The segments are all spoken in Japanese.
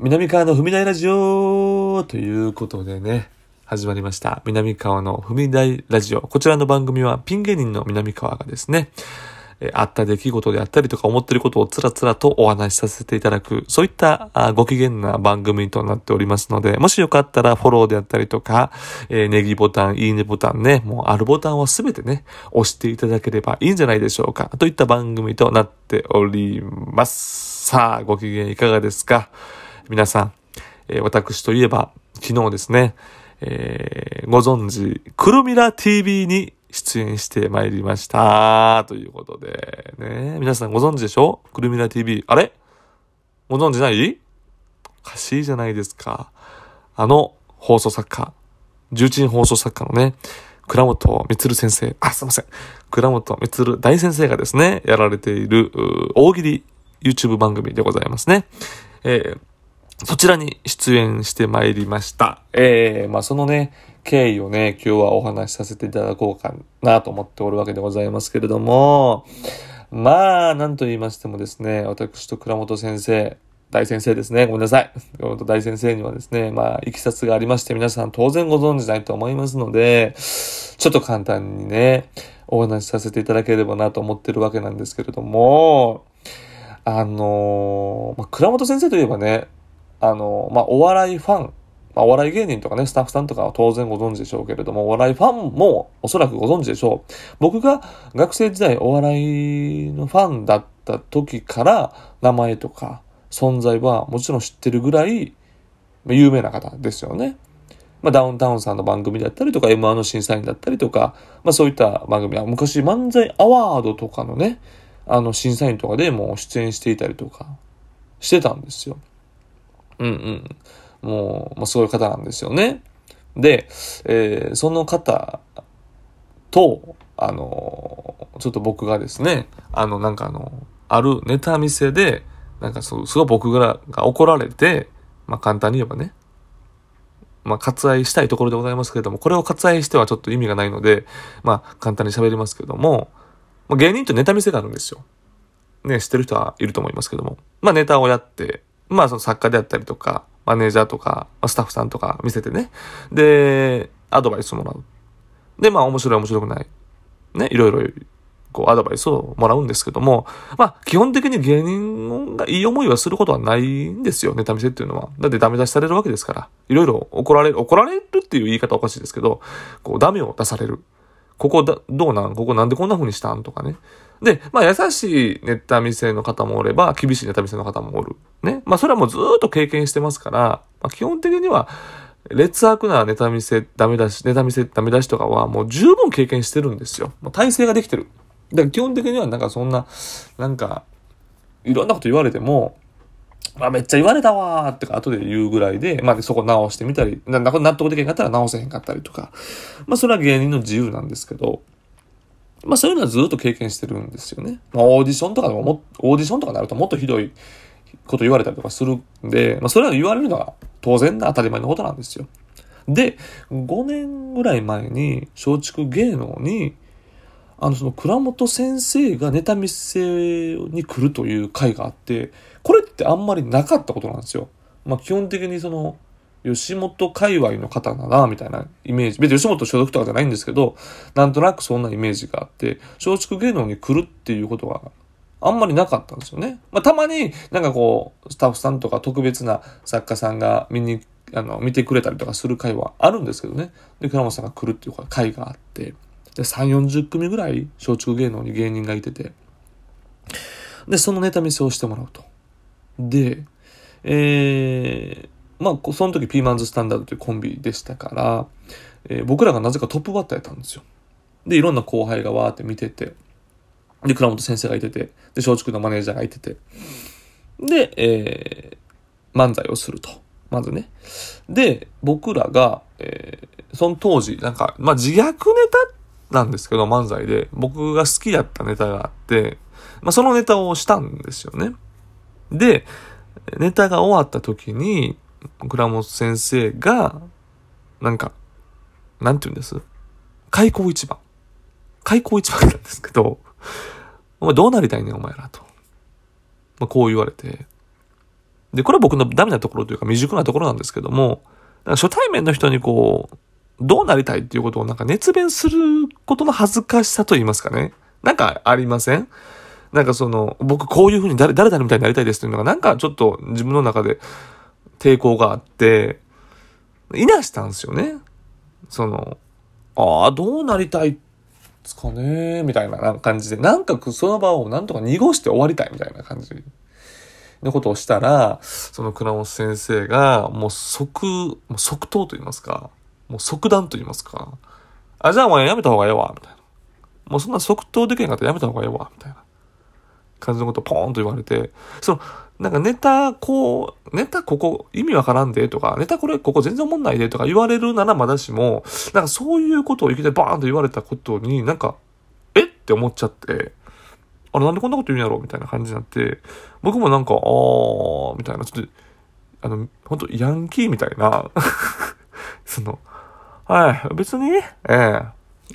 南川の踏み台ラジオということでね、始まりました。南川の踏み台ラジオ。こちらの番組はピン芸人の南川がですね、えあった出来事であったりとか思ってることをつらつらとお話しさせていただく、そういったあご機嫌な番組となっておりますので、もしよかったらフォローであったりとか、えーネギボタン、いいねボタンね、もうあるボタンをすべてね、押していただければいいんじゃないでしょうか。といった番組となっております。さあ、ご機嫌いかがですか？皆さん、えー私といえば、昨日ですね、えーご存知、クルミラ TV に出演してまいりました。ということで、ね、皆さんご存知でしょ？クルミラ TV。あれ？ご存知ない？おかしいじゃないですか。あの放送作家、重鎮放送作家のね、倉本光先生、あ、すいません。倉本光大先生がですね、やられている、大喜利 YouTube 番組でございますね。えーそちらに出演してまいりました。えー、まあそのね、経緯をね、今日はお話しさせていただこうかなと思っておるわけでございますけれども、まあ、なんと言いましてもですね、私と倉本先生、大先生ですね。ごめんなさい。倉本大先生にはですね、まあ、いきさつがありまして、皆さん当然ご存知ないと思いますので、ちょっと簡単にね、お話しさせていただければなと思ってるわけなんですけれども、あのーまあ、倉本先生といえばね、あのまあ、お笑いファン、まあ、お笑い芸人とかね、スタッフさんとかは当然ご存知でしょうけれども、お笑いファンもおそらくご存知でしょう。僕が学生時代お笑いのファンだった時から、名前とか存在はもちろん知ってるぐらい、有名な方ですよね。まあ、ダウンタウンさんの番組だったりとか、M1 の審査員だったりとか、まあ、そういった番組は、昔漫才アワードとかのね、あの、審査員とかでも出演していたりとか、してたんですよ。うんうん。もう、まあ、そういう方なんですよね。で、えーその方と、あのちょっと僕がですね、あの、なんかあの、あるネタ見せで、なんかそう、すごい僕がが怒られて、まあ、簡単に言えばね、まあ、割愛したいところでございますけれども、これを割愛してはちょっと意味がないので、まあ、簡単に喋りますけども、まあ、芸人ってネタ見せがあるんですよ。ね、知ってる人はいると思いますけども。まあ、ネタをやって、まあ、その作家であったりとか、マネージャーとか、スタッフさんとか見せてね。で、アドバイスもらう。で、まあ、面白い面白くない。ね、いろいろ、こう、アドバイスをもらうんですけども、まあ、基本的に芸人がいい思いはすることはないんですよ、ネタ見せっていうのは。だってダメ出しされるわけですから。いろいろ怒られる、怒られるっていう言い方おかしいですけど、こう、ダメを出される。ここだ、どうなんここなんでこんな風にしたんとかね。で、まあ優しいネタ見せの方もおれば、厳しいネタ見せの方もおる。ね。まあそれはもうずっと経験してますから、まあ基本的には、劣悪なネタ見せ、ダメ出し、ネタ見せ、ダメ出しとかはもう十分経験してるんですよ。もう体制ができてる。だから基本的にはなんかそんな、なんか、いろんなこと言われても、まあめっちゃ言われたわーってか後で言うぐらいで、まあそこ直してみたり、な納得できへんかったら直せへんかったりとか。まあそれは芸人の自由なんですけど、まあそういうのはずっと経験してるんですよね。まあオーディションとかでもも、オーディションとかになるともっとひどいこと言われたりとかするんで、まあそれは言われるのは当然な当たり前のことなんですよ。で、5年ぐらい前に松竹芸能に、あの、その倉本先生がネタ見せに来るという回があって、これってあんまりなかったことなんですよ。まあ基本的にその、吉本界隈の方だな、みたいなイメージ。別に吉本所属とかじゃないんですけど、なんとなくそんなイメージがあって、松竹芸能に来るっていうことは、あんまりなかったんですよね。まあ、たまになんかこう、スタッフさんとか特別な作家さんが見に、あの、見てくれたりとかする回はあるんですけどね。で、倉本さんが来るっていう回があって、で、3、40組ぐらい松竹芸能に芸人がいてて、で、そのネタ見せをしてもらうと。で、えー、まあ、その時ピーマンズスタンダードというコンビでしたから、えー僕らがなぜかトップバッターやったんですよ。で、いろんな後輩がわーって見てて、で、倉本先生がいてて、で、松竹のマネージャーがいてて、で、えー漫才をすると。まずね。で、僕らが、えーその当時、なんか、まあ、自虐ネタなんですけど、漫才で、僕が好きやったネタがあって、まあ、そのネタをしたんですよね。で、ネタが終わった時に、倉本先生が、なんか、なんて言うんです？開口一番。開口一番なんですけど、お前どうなりたいねんお前らと。まあ、こう言われて、で、これは僕のダメなところというか未熟なところなんですけども、初対面の人にこう、どうなりたいっていうことをなんか熱弁することの恥ずかしさと言いますかね。なんかありません？なんかその、僕こういう風に誰、誰々みたいになりたいですっていうのがなんかちょっと自分の中で抵抗があって、いなしたんですよね。その、ああ、どうなりたいですかねみたいな感じで、なんかその場をなんとか濁して終わりたいみたいな感じのことをしたら、その倉本先生が、もう即、もう即答と言いますか、もう即断と言いますか、あ、じゃあお前やめた方がええわ、みたいな。もうそんな即答できへんかったらやめた方がええわ、みたいな感じのことをポーンと言われて、その、なんかネタ、こう、ネタここ意味わからんでとか、ネタこれここ全然思んないでとか言われるならまだしも、なんかそういうことをいきなりバーンと言われたことになんか、えって思っちゃって、あれなんでこんなこと言うんやろ？みたいな感じになって、僕もなんか、あー、みたいな、ちょっと、あの、本当ヤンキーみたいな その、はい、別に、ええ。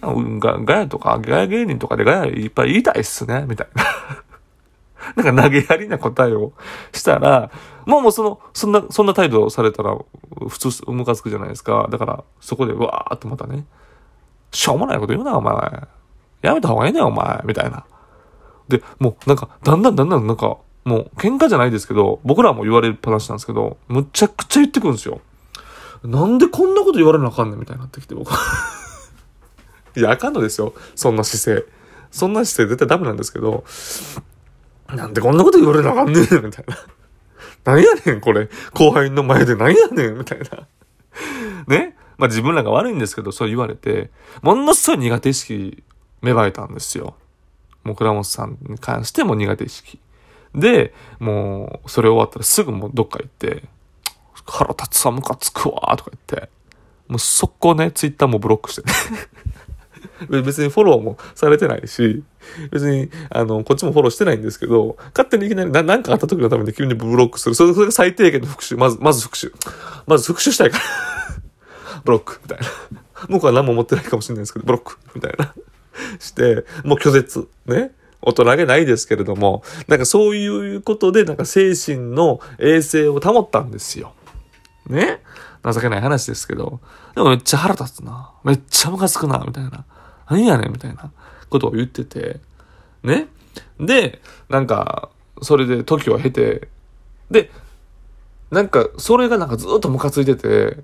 ー、ガヤとか、ガヤ芸人とかでガヤいっぱい言いたいっすね、みたいな。なんか投げやりな答えをしたら、もうもうその、そんな、そんな態度されたら、普通、ムカつくじゃないですか。だから、そこで、わーってまたね、しょうもないこと言うな、お前。やめた方がいいねお前。みたいな。で、もうなんか、だんだんだんだんなんか、もう喧嘩じゃないですけど、僕らも言われる話なんですけど、むちゃくちゃ言ってくるんですよ。なんでこんなこと言われなあかんねんみたいになってきて、僕。いや、あかんのですよ。そんな姿勢。そんな姿勢絶対ダメなんですけど、なんでこんなこと言われなあかんねんみたいな。何やねん、これ。後輩の前で何やねんみたいな。ね？まあ自分らが悪いんですけど、そう言われて、ものすごい苦手意識芽生えたんですよ。もう倉本さんに関しても苦手意識。で、もう、それ終わったらすぐもうどっか行って、腹立つわ、ムカつくわ、とか言って、もう速攻ね、ツイッターもブロックしてね 別にフォローもされてないし、別に、あの、こっちもフォローしてないんですけど、勝手にいきなりな何かあった時のために急にブロックする。それそれが最低限の復習。まず、まず復習。まず復習したいから ブロック、みたいな。僕は何も持ってないかもしれないですけど、ブロック、みたいな。して、もう拒絶。ね。大人げないですけれども、なんかそういうことで、なんか精神の衛生を保ったんですよ。ね情けない話ですけど。でもめっちゃ腹立つな。めっちゃムカつくな、みたいな。何やねん、みたいなことを言ってて。ね？で、なんか、それで時を経て、で、なんか、それがなんかずっとムカついてて、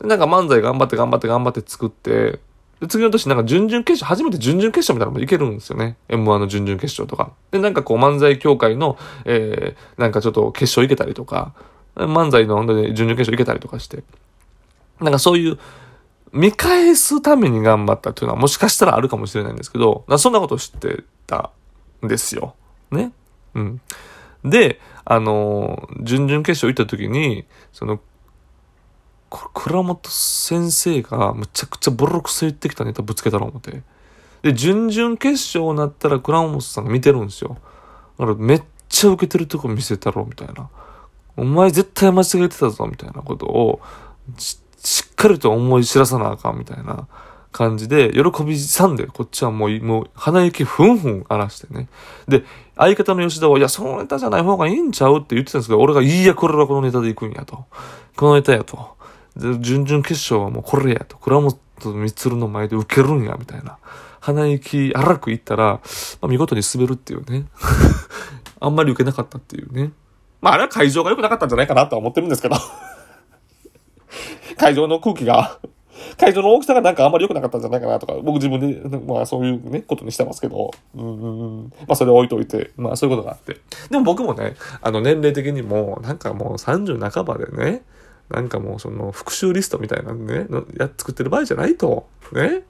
なんか漫才頑張って頑張って頑張って作って、で、次の年なんか準々決勝、初めて準々決勝みたいなのもいけるんですよね。M1 の準々決勝とか。で、なんかこう漫才協会の、えー、なんかちょっと決勝行けたりとか、漫才の準々決勝行けたりとかして。なんかそういう、見返すために頑張ったというのはもしかしたらあるかもしれないんですけど、そんなことを知ってたんですよ。ね。うん。で、あの、準々決勝行った時に、その、倉本先生がむちゃくちゃボロクソ言ってきたネタぶつけたろ思って。で、準々決勝になったら倉本さんが見てるんですよ。だからめっちゃ受けてるとこ見せたろみたいな。お前絶対間違えてたぞみたいなことをしっかりと思い知らさなあかんみたいな感じで、喜びさんで、こっちはもう、もう、鼻息ふんふん荒らしてね。で、相方の吉田は、いや、そのネタじゃない方がいいんちゃうって言ってたんですけど、俺が、いや、これはこのネタで行くんやと。このネタやと。で、準々決勝はもうこれやと。倉本光の前で受けるんや、みたいな。鼻息荒くいったら、まあ、見事に滑るっていうね。あんまり受けなかったっていうね。まあ、あれは会場が良くなかったんじゃないかなとは思ってるんですけど。会場の空気が 会場の大きさがなんかあんまり良くなかったんじゃないかなとか、僕自分で、まあそういうね、ことにしてますけど、うん、まあそれ置いといて、まあそういうことがあって。でも僕もね、あの年齢的にも、なんかもう30半ばでね、なんかもうその復習リストみたいなね、や、作ってる場合じゃないと。ね。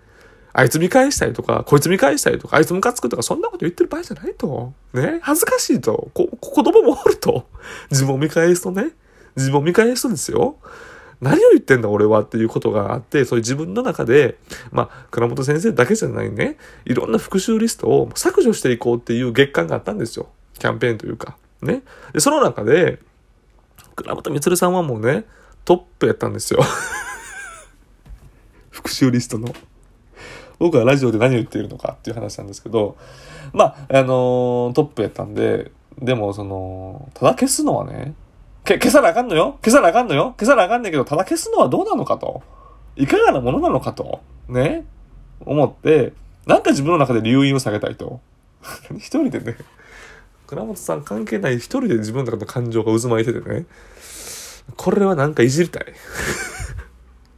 あいつ見返したりとか、こいつ見返したりとか、あいつムカつくとか、そんなこと言ってる場合じゃないと。ね。恥ずかしいと。こ、子供もおると。自分を見返すとね。自分を見返すとですよ。何を言ってんだ俺はっていうことがあって、そういう自分の中で、まあ、倉本先生だけじゃないね、いろんな復習リストを削除していこうっていう月間があったんですよ。キャンペーンというか。ね。で、その中で、倉本光さんはもうね、トップやったんですよ。復習リストの。僕はラジオで何を言っているのかっていう話なんですけど、まあ、あのー、トップやったんで、でもその、ただ消すのはね、け消さなあかんのよ消さなあかんのよ消さなあかんねんけど、ただ消すのはどうなのかと。いかがなものなのかと。ね。思って、なんか自分の中で留飲を下げたいと。一人でね、倉本さん関係ない一人で自分の中の感情が渦巻いててね、これはなんかいじりたい。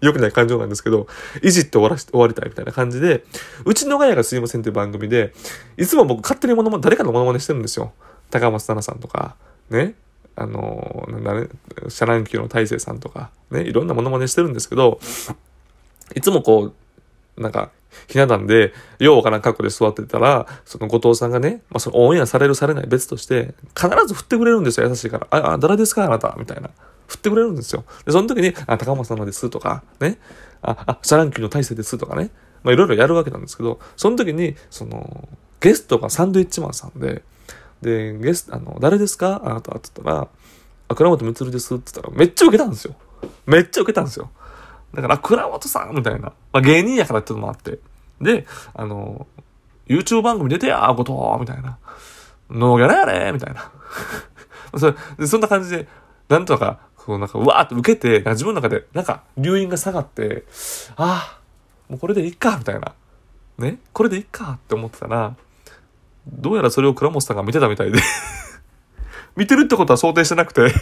良くない感情なんですけど、いじって終わらし終わりたいみたいな感じで、うちのガヤがすいませんっていう番組で、いつも僕勝手にモノマネ、誰かのモノマネしてるんですよ。高松奈々さんとか、ね、あの、なんだね、シャ乱Qのたいせいさんとか、ね、いろんなモノマネしてるんですけど、いつもこう、なんか、ひな壇で、ようわからん格好で座ってたら、その後藤さんがね、まあ、そのオンエアされるされない別として、必ず振ってくれるんですよ、優しいから。あ、あ、誰ですかあなたみたいな。振ってくれるんですよ。で、その時に、あ、高松さんのですとか、ね。あ、あ、シャ乱Qのたいせいですとかね。まあ、いろいろやるわけなんですけど、その時に、その、ゲストがサンドイッチマンさんで、で、ゲスト、あの、誰ですか？あなたって言ったら、あ、倉本光ですって言ったら、めっちゃ受けたんですよ。めっちゃ受けたんですよ。だから、倉本さんみたいな。まあ、芸人やからってのもあって。で、あの、YouTube 番組出てやー、ことみたいな。ノーギャラやれみたいな。それそんな感じで、なんとか、こうなんか、うわーって受けて、自分の中で、なんか、留飲が下がって、ああ、もうこれでいいか、みたいな。ね？これでいいかって思ってたら、どうやらそれを倉本さんが見てたみたいで 見てるってことは想定してなくて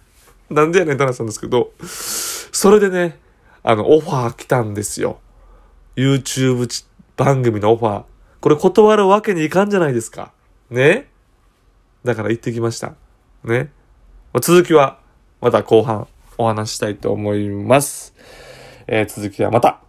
なんでやねんって話なんですけど、それでね、あの、オファー来たんですよ。YouTube 番組のオファー。これ断るわけにいかんじゃないですか。ね？だから行ってきました。ね？続きは、また後半お話したいと思います。えー、続きはまた